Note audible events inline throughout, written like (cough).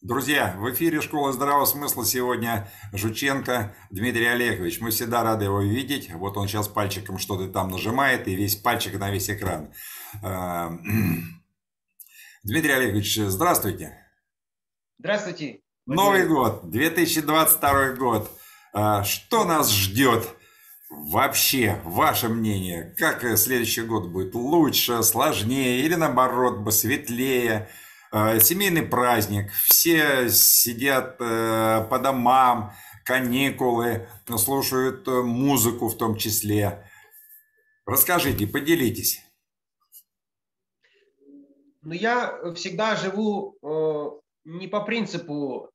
Друзья, в эфире «Школа здравого смысла» сегодня Жученко Дмитрий Олегович. Мы всегда рады его видеть. Вот он сейчас пальчиком что-то там нажимает, и весь пальчик на весь экран. А, (clears throat) Дмитрий Олегович, здравствуйте. Здравствуйте. Новый год, 2022 год. А, что нас ждет? Вообще, ваше мнение, как следующий год будет? Лучше, сложнее или наоборот, светлее? Э, семейный праздник, все сидят э, по домам, каникулы, слушают э, музыку в том числе. Расскажите, поделитесь. Ну, я всегда живу не по принципу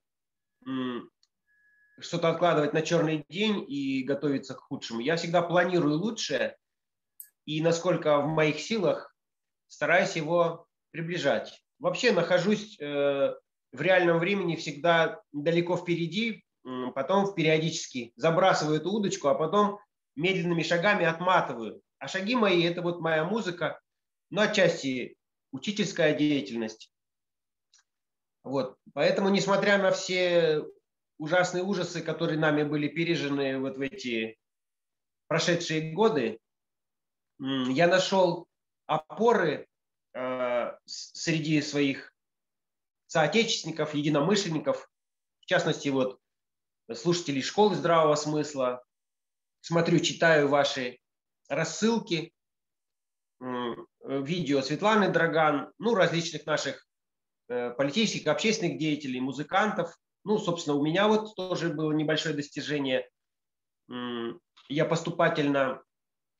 что-то откладывать на черный день и готовиться к худшему. Я всегда планирую лучшее и насколько в моих силах стараюсь его приближать вообще нахожусь э, в реальном времени всегда далеко впереди, потом периодически забрасываю эту удочку, а потом медленными шагами отматываю. А шаги мои – это вот моя музыка, ну, отчасти учительская деятельность. Вот. Поэтому, несмотря на все ужасные ужасы, которые нами были пережены вот в эти прошедшие годы, я нашел опоры среди своих соотечественников, единомышленников, в частности, вот слушателей школы здравого смысла. Смотрю, читаю ваши рассылки, видео Светланы Драган, ну, различных наших э, политических, общественных деятелей, музыкантов. Ну, собственно, у меня вот тоже было небольшое достижение. Я поступательно,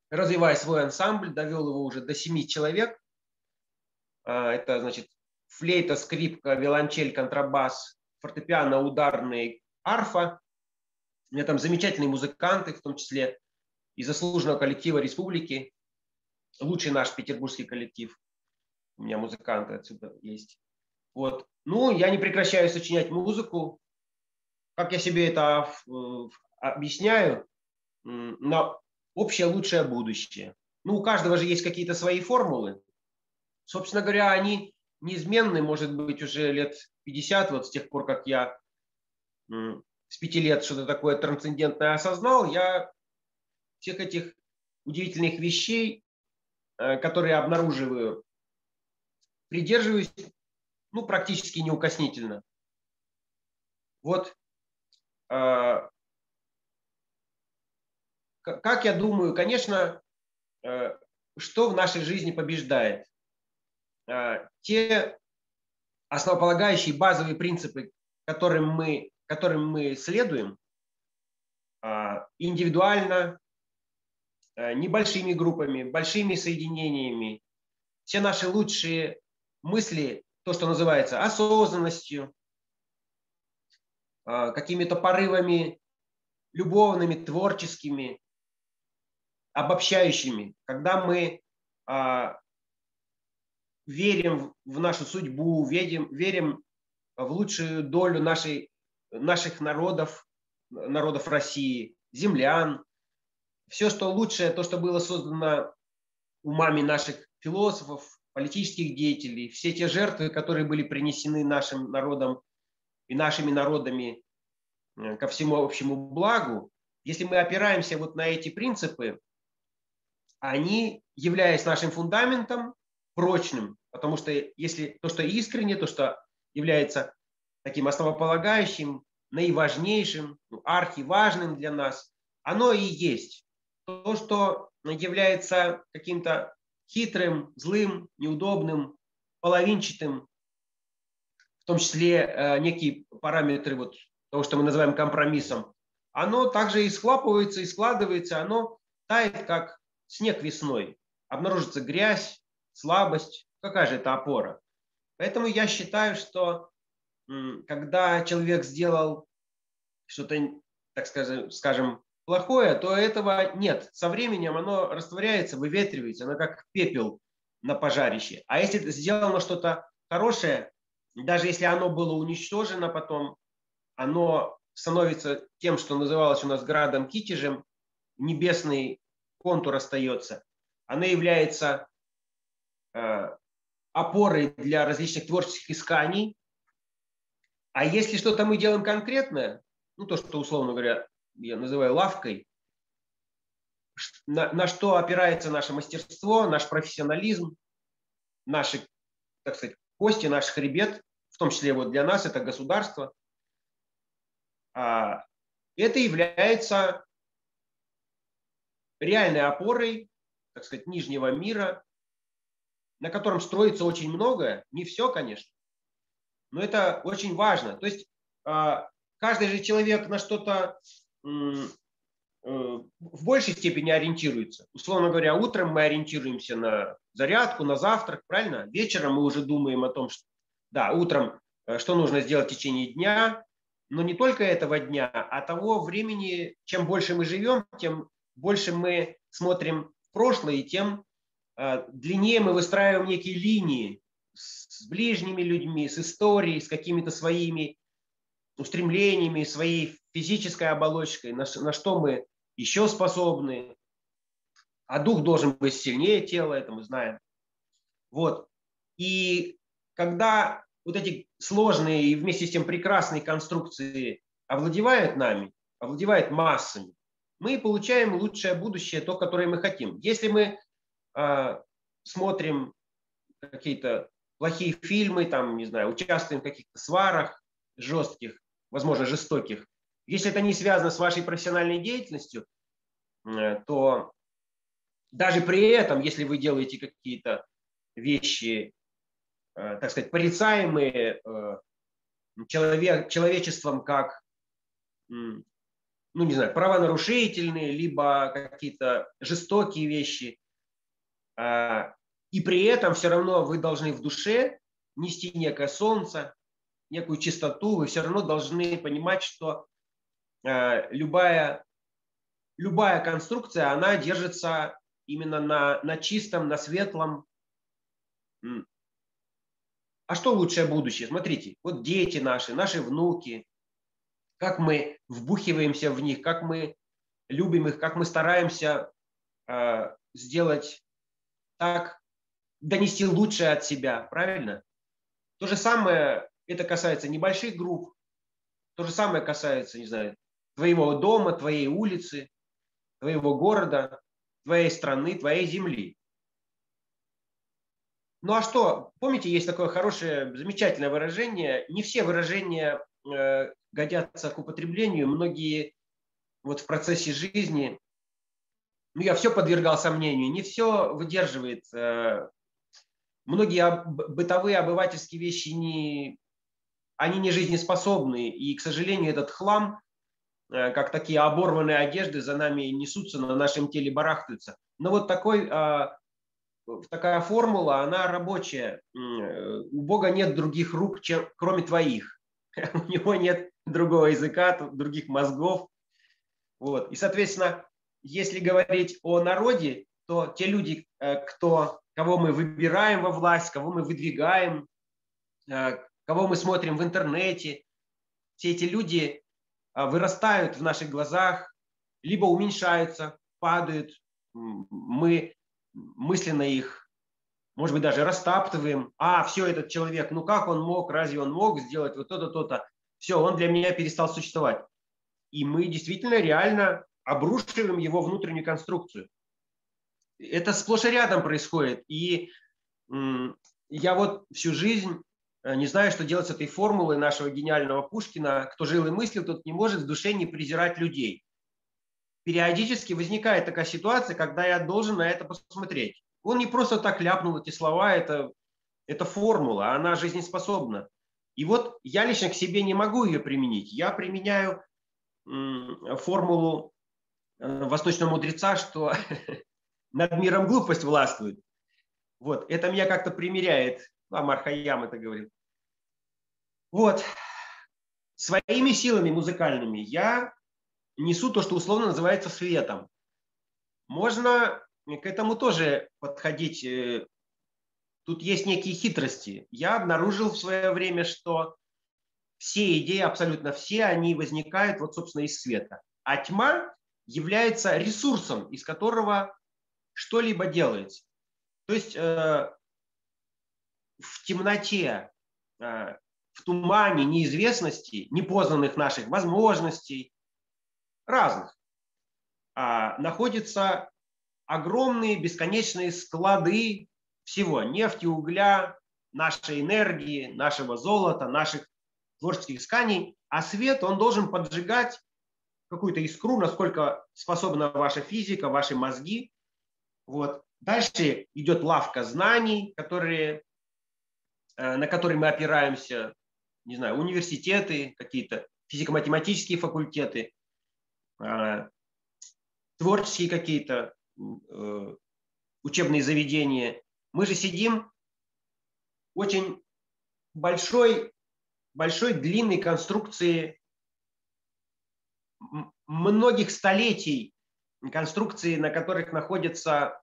развивая свой ансамбль, довел его уже до семи человек. А, это, значит, флейта, скрипка, виолончель, контрабас, фортепиано, ударный, арфа. У меня там замечательные музыканты, в том числе из заслуженного коллектива республики. Лучший наш петербургский коллектив. У меня музыканты отсюда есть. Вот. Ну, я не прекращаю сочинять музыку. Как я себе это объясняю? На общее лучшее будущее. Ну, у каждого же есть какие-то свои формулы. Собственно говоря, они неизменны, может быть, уже лет 50, вот с тех пор, как я с пяти лет что-то такое трансцендентное осознал, я всех этих удивительных вещей, э, которые обнаруживаю, придерживаюсь ну, практически неукоснительно. Вот э, как я думаю, конечно, э, что в нашей жизни побеждает? Э, те основополагающие базовые принципы, которым мы, которым мы следуем, э, индивидуально, э, небольшими группами, большими соединениями, все наши лучшие мысли, то, что называется осознанностью, какими-то порывами любовными, творческими, обобщающими, когда мы верим в нашу судьбу, верим, верим в лучшую долю нашей, наших народов, народов России, землян. Все, что лучшее, то, что было создано умами наших философов, политических деятелей, все те жертвы, которые были принесены нашим народам и нашими народами э, ко всему общему благу, если мы опираемся вот на эти принципы, они, являясь нашим фундаментом, прочным, потому что если то, что искренне, то, что является таким основополагающим, наиважнейшим, ну, архиважным для нас, оно и есть. То, что является каким-то хитрым, злым, неудобным, половинчатым, в том числе э, некие параметры вот того, что мы называем компромиссом, оно также и схлапывается, и складывается, оно тает, как снег весной. Обнаружится грязь, слабость, какая же это опора? Поэтому я считаю, что когда человек сделал что-то, так скажем, скажем, плохое, то этого нет. Со временем оно растворяется, выветривается, оно как пепел на пожарище. А если сделано что-то хорошее, даже если оно было уничтожено потом, оно становится тем, что называлось у нас градом Китежем, небесный контур остается. Оно является опорой для различных творческих исканий. А если что-то мы делаем конкретное, ну то, что условно говоря я называю лавкой, на, на что опирается наше мастерство, наш профессионализм, наши, так сказать, кости, наш хребет, в том числе вот для нас это государство, а, это является реальной опорой, так сказать, нижнего мира, на котором строится очень многое, не все, конечно, но это очень важно. То есть а, каждый же человек на что-то Э, в большей степени ориентируется. Условно говоря, утром мы ориентируемся на зарядку, на завтрак, правильно? Вечером мы уже думаем о том, что да, утром э, что нужно сделать в течение дня, но не только этого дня, а того времени, чем больше мы живем, тем больше мы смотрим в прошлое, и тем длиннее мы выстраиваем некие линии с ближними людьми, с историей, с какими-то своими устремлениями, своей физической оболочкой, на, на что мы еще способны, а дух должен быть сильнее тела, это мы знаем. Вот. И когда вот эти сложные и вместе с тем прекрасные конструкции овладевают нами, овладевают массами, мы получаем лучшее будущее, то, которое мы хотим. Если мы э, смотрим какие-то плохие фильмы, там, не знаю, участвуем в каких-то сварах жестких, возможно, жестоких, если это не связано с вашей профессиональной деятельностью, э, то даже при этом, если вы делаете какие-то вещи, э, так сказать, порицаемые э, человек, человечеством как, ну не знаю, правонарушительные, либо какие-то жестокие вещи, и при этом все равно вы должны в душе нести некое солнце, некую чистоту, вы все равно должны понимать, что Э, любая, любая конструкция, она держится именно на, на чистом, на светлом. А что лучшее будущее? Смотрите, вот дети наши, наши внуки, как мы вбухиваемся в них, как мы любим их, как мы стараемся э, сделать так, донести лучшее от себя, правильно? То же самое, это касается небольших групп, то же самое касается, не знаю, твоего дома, твоей улицы, твоего города, твоей страны, твоей земли. Ну а что, помните, есть такое хорошее, замечательное выражение. Не все выражения э, годятся к употреблению. Многие вот в процессе жизни, я все подвергал сомнению, не все выдерживает. Э, многие бытовые обывательские вещи не, они не жизнеспособны. И, к сожалению, этот хлам Э, как такие оборванные одежды за нами несутся, на нашем теле барахтаются. Но вот такой, а, такая формула, она рабочая. У Бога нет других рук, чем, кроме твоих. (laughs) У него нет другого языка, других мозгов. Вот. И, соответственно, если говорить о народе, то те люди, э, кто, кого мы выбираем во власть, кого мы выдвигаем, э, кого мы смотрим в интернете, все эти люди а, вырастают в наших глазах, либо уменьшаются, падают. Мы мысленно их, может быть, даже растаптываем. А, все, этот человек, ну как он мог, разве он мог сделать вот то-то, то-то? Все, он для меня перестал существовать. И мы действительно реально обрушиваем его внутреннюю конструкцию. Это сплошь и рядом происходит. И я вот всю жизнь Э, не знаю, что делать с этой формулой нашего гениального Пушкина. Кто жил и мыслил, тот не может в душе не презирать людей. Периодически возникает такая ситуация, когда я должен на это посмотреть. Он не просто так ляпнул эти слова, это, это формула, она жизнеспособна. И вот я лично к себе не могу ее применить. Я применяю формулу восточного мудреца, что (laughs) над миром глупость властвует. Вот, это меня как-то примеряет Амар Хайям это говорил. Вот. Своими силами музыкальными я несу то, что условно называется светом. Можно к этому тоже подходить. Э, тут есть некие хитрости. Я обнаружил в свое время, что все идеи, абсолютно все, они возникают вот, собственно, из света. А тьма является ресурсом, из которого что-либо делается. То есть э, в темноте э, в тумане неизвестности, непознанных наших возможностей, разных, а, находятся огромные бесконечные склады всего нефти, угля, нашей энергии, нашего золота, наших творческих исканий, а свет, он должен поджигать какую-то искру, насколько способна ваша физика, ваши мозги. Вот. Дальше идет лавка знаний, которые, э, на которые мы опираемся, не знаю, университеты, какие-то физико-математические факультеты, э, творческие какие-то э, учебные заведения. Мы же сидим очень большой, большой длинной конструкции многих столетий, конструкции, на которых находятся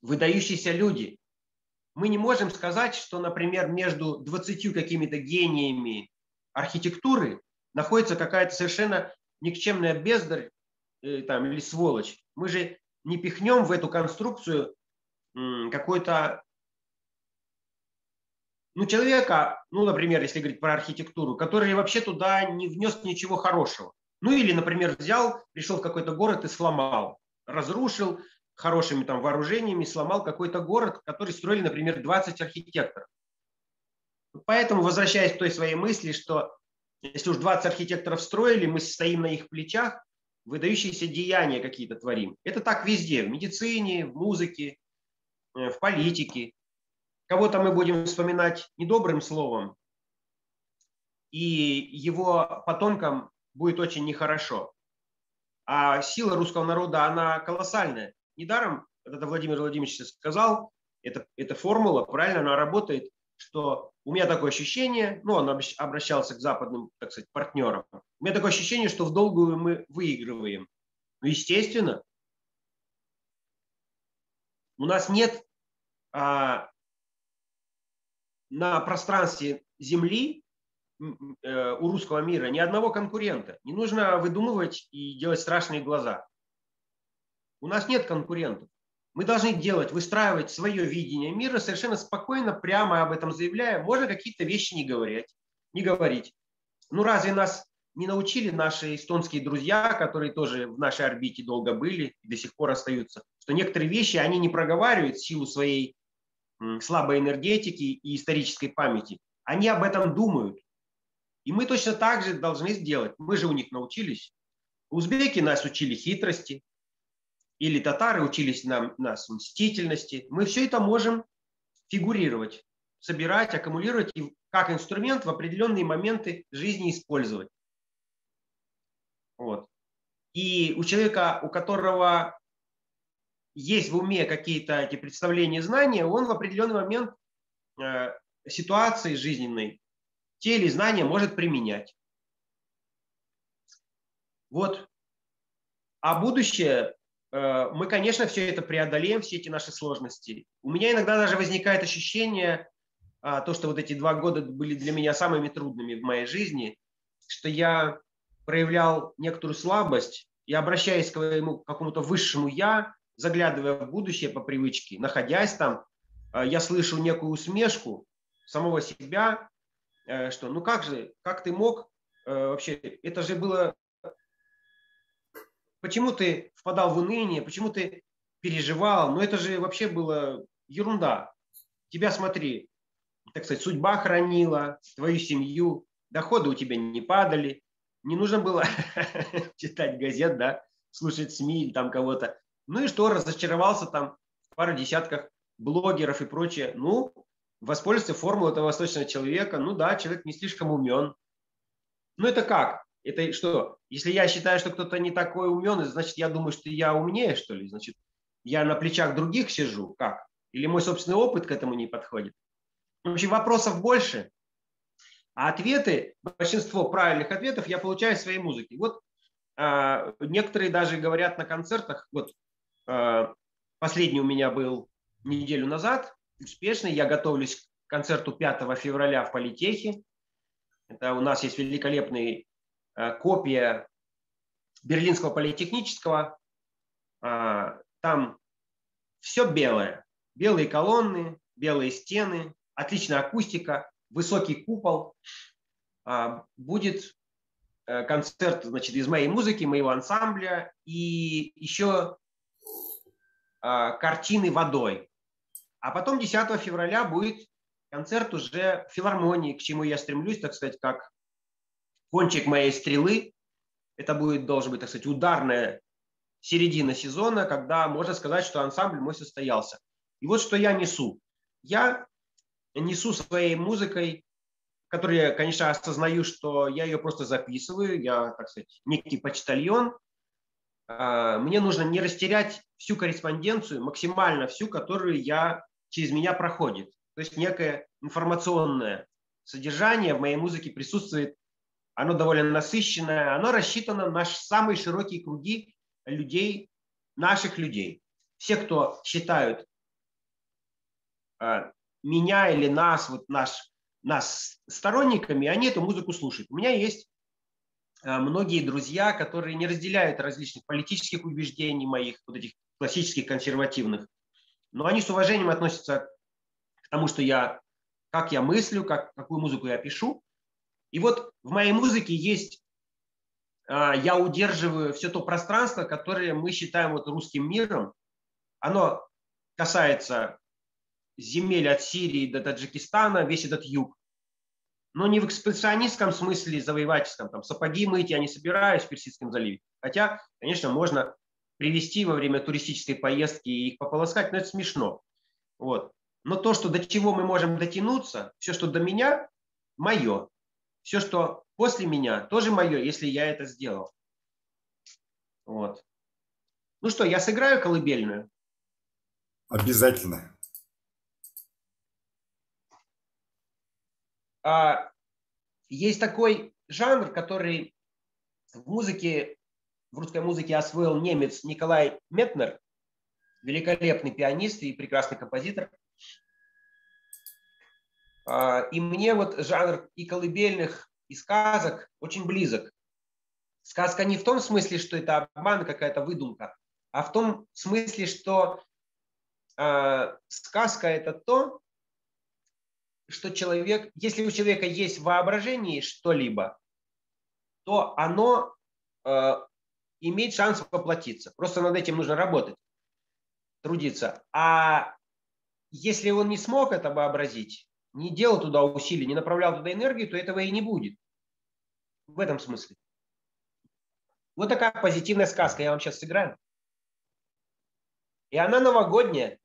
выдающиеся люди. Мы не можем сказать, что, например, между 20 какими-то гениями архитектуры находится какая-то совершенно никчемная бездарь э, там, или сволочь. Мы же не пихнем в эту конструкцию какой-то ну, человека, ну, например, если говорить про архитектуру, который вообще туда не внес ничего хорошего. Ну, или, например, взял, пришел в какой-то город и сломал, разрушил хорошими там вооружениями, сломал какой-то город, который строили, например, 20 архитекторов. Поэтому, возвращаясь к той своей мысли, что если уж 20 архитекторов строили, мы стоим на их плечах, выдающиеся деяния какие-то творим. Это так везде, в медицине, в музыке, э, в политике. Кого-то мы будем вспоминать недобрым словом, и его потомкам будет очень нехорошо. А сила русского народа, она колоссальная. Недаром, это Владимир Владимирович сказал, это, эта формула, правильно, она работает, что у меня такое ощущение, ну, он обращался к западным, так сказать, партнерам, у меня такое ощущение, что в долгую мы выигрываем. Ну, естественно, у нас нет а, на пространстве Земли у русского мира ни одного конкурента. Не нужно выдумывать и делать страшные глаза. У нас нет конкурентов. Мы должны делать, выстраивать свое видение мира совершенно спокойно, прямо об этом заявляя. Можно какие-то вещи не говорить. Не говорить. Ну разве нас не научили наши эстонские друзья, которые тоже в нашей орбите долго были и до сих пор остаются, что некоторые вещи они не проговаривают в силу своей слабой энергетики и исторической памяти. Они об этом думают. И мы точно так же должны сделать. Мы же у них научились. Узбеки нас учили хитрости, или татары учились нам, нас мстительности. Мы все это можем фигурировать, собирать, аккумулировать и как инструмент в определенные моменты жизни использовать. Вот. И у человека, у которого есть в уме какие-то эти представления знания, он в определенный момент э, ситуации жизненной те или знания может применять. Вот. А будущее, э, мы, конечно, все это преодолеем, все эти наши сложности. У меня иногда даже возникает ощущение, а, то, что вот эти два года были для меня самыми трудными в моей жизни, что я проявлял некоторую слабость и обращаясь к своему какому-то высшему «я», заглядывая в будущее по привычке, находясь там, э, я слышу некую усмешку самого себя, что ну как же, как ты мог э, вообще, это же было, почему ты впадал в уныние, почему ты переживал, ну это же вообще было ерунда. Тебя смотри, так сказать, судьба хранила, твою семью, доходы у тебя не падали, не нужно было (laughs) читать газет, да, слушать СМИ или там кого-то. Ну и что, разочаровался там в пару десятках блогеров и прочее. Ну, воспользоваться формулой этого восточного человека. Ну да, человек не слишком умен. Ну это как? Это что? Если я считаю, что кто-то не такой умен, значит, я думаю, что я умнее, что ли? Значит, я на плечах других сижу? Как? Или мой собственный опыт к этому не подходит? В общем, вопросов больше, а ответы, большинство правильных ответов я получаю в своей музыке. Вот э, некоторые даже говорят на концертах, вот Э, последний у меня был неделю назад, успешный. Я готовлюсь к концерту 5 февраля в Политехе. Это у нас есть великолепная э, копия Берлинского политехнического. Э, там все белое. Белые колонны, белые стены, отличная акустика, высокий купол, а, будет э, концерт значит, из моей музыки, моего ансамбля и еще а, картины водой. А потом 10 февраля будет концерт уже в филармонии, к чему я стремлюсь, так сказать, как кончик моей стрелы. Это будет, должен быть, так сказать, ударная середина сезона, когда можно сказать, что ансамбль мой состоялся. И вот что я несу. Я несу своей музыкой, которую я, конечно, осознаю, что я ее просто записываю, я, так сказать, некий почтальон. А, мне нужно не растерять всю корреспонденцию, максимально всю, которую я через меня проходит. То есть некое информационное содержание в моей музыке присутствует. Оно довольно насыщенное, оно рассчитано на самые широкие круги людей, наших людей. Все, кто считают э, меня или нас, вот наш, нас сторонниками, они эту музыку слушают. У меня есть э, многие друзья, которые не разделяют различных политических убеждений моих, вот этих классических консервативных, но они с уважением относятся к тому, что я, как я мыслю, как, какую музыку я пишу. И вот в моей музыке есть а, я удерживаю все то пространство, которое мы считаем вот русским миром. Оно касается земель от Сирии до Таджикистана, весь этот юг. Но не в экспансионистском смысле завоевательском. Там сапоги мыть я не собираюсь в Персидском заливе. Хотя, конечно, можно привезти во время туристической поездки и их пополоскать, но это смешно. Вот. Но то, что до чего мы можем дотянуться, все, что до меня, мое. Все, что после меня, тоже мое, если я это сделал. Вот. Ну что, я сыграю колыбельную? Обязательно. А, есть такой жанр, который в музыке, в русской музыке освоил немец Николай Метнер, великолепный пианист и прекрасный композитор. А, и мне вот жанр и колыбельных, и сказок очень близок. Сказка не в том смысле, что это обман, какая-то выдумка, а в том смысле, что э, сказка это то, что человек, если у человека есть в воображении что-либо, то оно э, имеет шанс воплотиться. Просто над этим нужно работать, трудиться. А если он не смог это вообразить, не делал туда усилий, не направлял туда энергию, то этого и не будет. В этом смысле. Вот такая позитивная сказка я вам сейчас сыграю. И она новогодняя.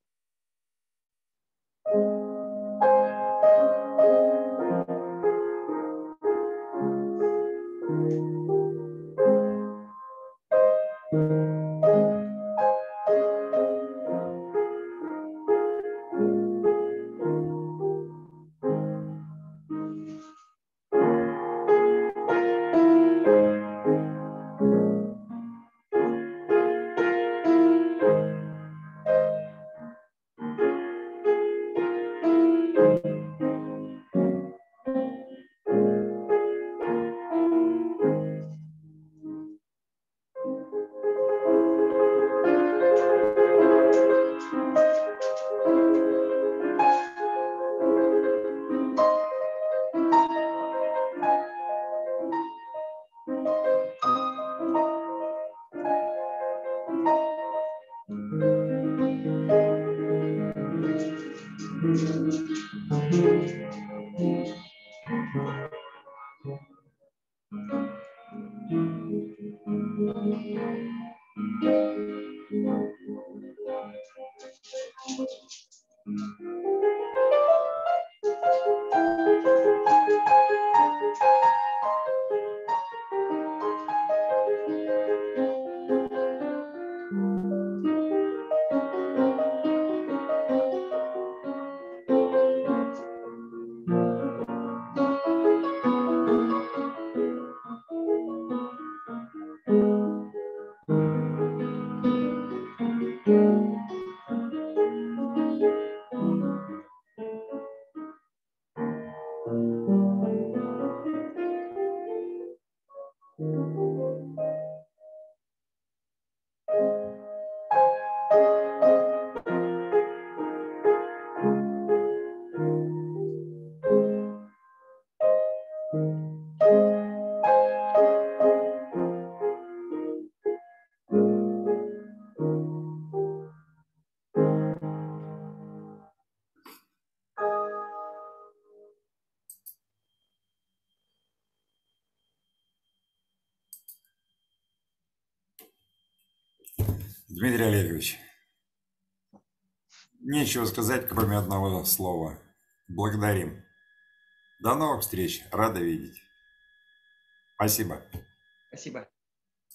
Нечего сказать, кроме одного слова. Благодарим. До новых встреч. Рада видеть. Спасибо. Спасибо.